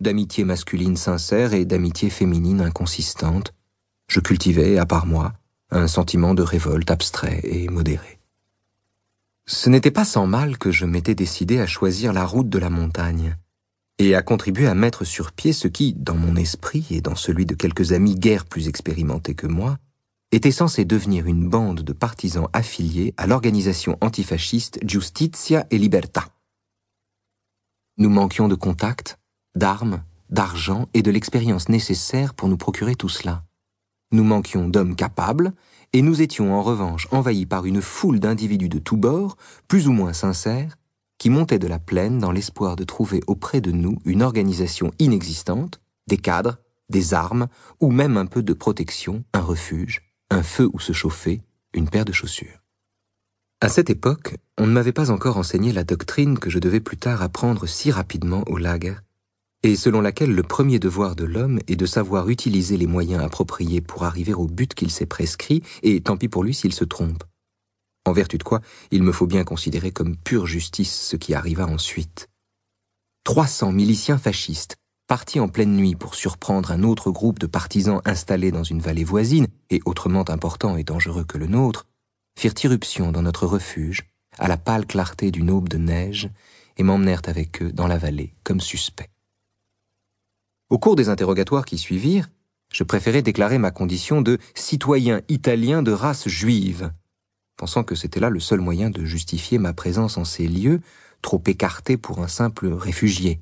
d'amitié masculine sincère et d'amitié féminine inconsistante, je cultivais, à part moi, un sentiment de révolte abstrait et modéré. Ce n'était pas sans mal que je m'étais décidé à choisir la route de la montagne, et à contribuer à mettre sur pied ce qui, dans mon esprit et dans celui de quelques amis guère plus expérimentés que moi, était censé devenir une bande de partisans affiliés à l'organisation antifasciste Giustizia e Libertà. Nous manquions de contacts, d'armes, d'argent et de l'expérience nécessaire pour nous procurer tout cela. Nous manquions d'hommes capables, et nous étions en revanche envahis par une foule d'individus de tous bords, plus ou moins sincères, qui montaient de la plaine dans l'espoir de trouver auprès de nous une organisation inexistante, des cadres, des armes, ou même un peu de protection, un refuge, un feu où se chauffer, une paire de chaussures. À cette époque, on ne m'avait pas encore enseigné la doctrine que je devais plus tard apprendre si rapidement au lager, et selon laquelle le premier devoir de l'homme est de savoir utiliser les moyens appropriés pour arriver au but qu'il s'est prescrit, et tant pis pour lui s'il se trompe. En vertu de quoi, il me faut bien considérer comme pure justice ce qui arriva ensuite. 300 miliciens fascistes, partis en pleine nuit pour surprendre un autre groupe de partisans installés dans une vallée voisine, et autrement important et dangereux que le nôtre, firent irruption dans notre refuge, à la pâle clarté d'une aube de neige, et m'emmenèrent avec eux dans la vallée comme suspect. Au cours des interrogatoires qui suivirent, je préférais déclarer ma condition de citoyen italien de race juive, pensant que c'était là le seul moyen de justifier ma présence en ces lieux, trop écartés pour un simple réfugié,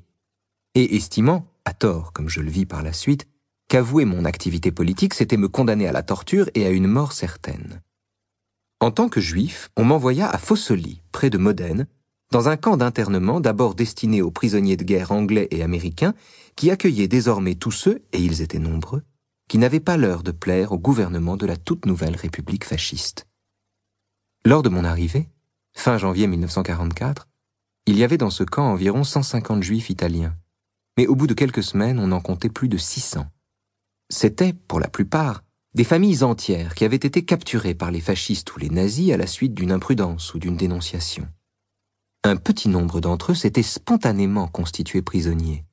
et estimant, à tort comme je le vis par la suite, qu'avouer mon activité politique c'était me condamner à la torture et à une mort certaine. En tant que juif, on m'envoya à Fossoli, près de Modène, dans un camp d'internement d'abord destiné aux prisonniers de guerre anglais et américains, qui accueillait désormais tous ceux, et ils étaient nombreux, qui n'avaient pas l'heure de plaire au gouvernement de la toute nouvelle République fasciste. Lors de mon arrivée, fin janvier 1944, il y avait dans ce camp environ 150 juifs italiens, mais au bout de quelques semaines on en comptait plus de 600. C'étaient, pour la plupart, des familles entières qui avaient été capturées par les fascistes ou les nazis à la suite d'une imprudence ou d'une dénonciation. Un petit nombre d'entre eux s'étaient spontanément constitués prisonniers.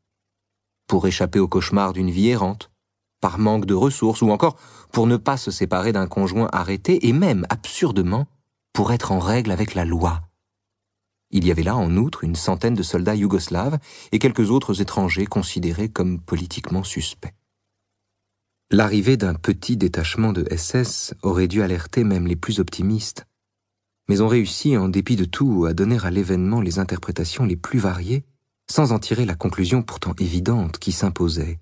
Pour échapper au cauchemar d'une vie errante, par manque de ressources ou encore pour ne pas se séparer d'un conjoint arrêté et même, absurdement, pour être en règle avec la loi. Il y avait là en outre une centaine de soldats yougoslaves et quelques autres étrangers considérés comme politiquement suspects. L'arrivée d'un petit détachement de SS aurait dû alerter même les plus optimistes, mais on réussit en dépit de tout à donner à l'événement les interprétations les plus variées, sans en tirer la conclusion pourtant évidente qui s'imposait,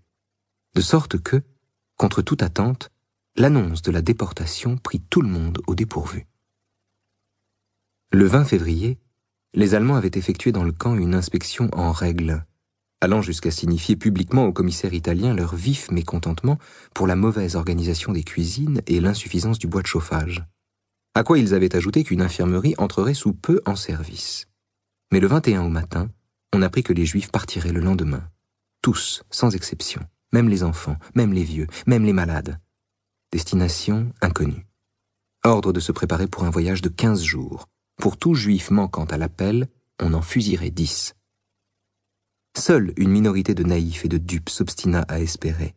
de sorte que, contre toute attente, l'annonce de la déportation prit tout le monde au dépourvu. Le 20 février, les Allemands avaient effectué dans le camp une inspection en règle, allant jusqu'à signifier publiquement au commissaire italien leur vif mécontentement pour la mauvaise organisation des cuisines et l'insuffisance du bois de chauffage. À quoi ils avaient ajouté qu'une infirmerie entrerait sous peu en service. Mais le 21 au matin, on apprit que les Juifs partiraient le lendemain. Tous, sans exception, même les enfants, même les vieux, même les malades. Destination inconnue. Ordre de se préparer pour un voyage de quinze jours. Pour tout juif manquant à l'appel, on en fusillerait dix. Seule une minorité de naïfs et de dupes s'obstina à espérer.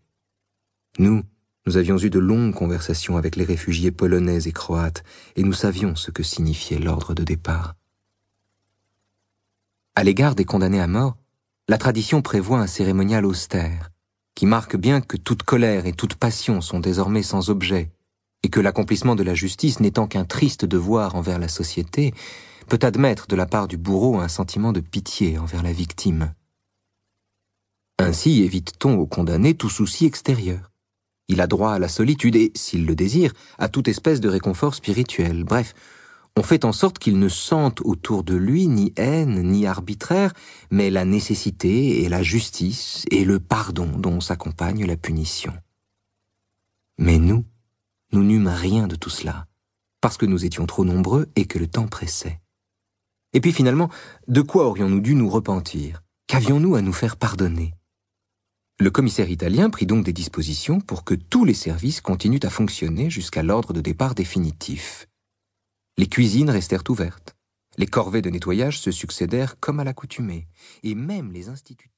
Nous, nous avions eu de longues conversations avec les réfugiés polonais et croates, et nous savions ce que signifiait l'ordre de départ. À l'égard des condamnés à mort, la tradition prévoit un cérémonial austère, qui marque bien que toute colère et toute passion sont désormais sans objet, et que l'accomplissement de la justice n'étant qu'un triste devoir envers la société, peut admettre de la part du bourreau un sentiment de pitié envers la victime. Ainsi évite-t-on au condamné tout souci extérieur. Il a droit à la solitude et, s'il le désire, à toute espèce de réconfort spirituel. Bref, on fait en sorte qu'il ne sente autour de lui ni haine ni arbitraire, mais la nécessité et la justice et le pardon dont s'accompagne la punition. Mais nous, nous n'eûmes rien de tout cela, parce que nous étions trop nombreux et que le temps pressait. Et puis finalement, de quoi aurions-nous dû nous repentir? Qu'avions-nous à nous faire pardonner? Le commissaire italien prit donc des dispositions pour que tous les services continuent à fonctionner jusqu'à l'ordre de départ définitif. Les cuisines restèrent ouvertes, les corvées de nettoyage se succédèrent comme à l'accoutumée, et même les instituteurs.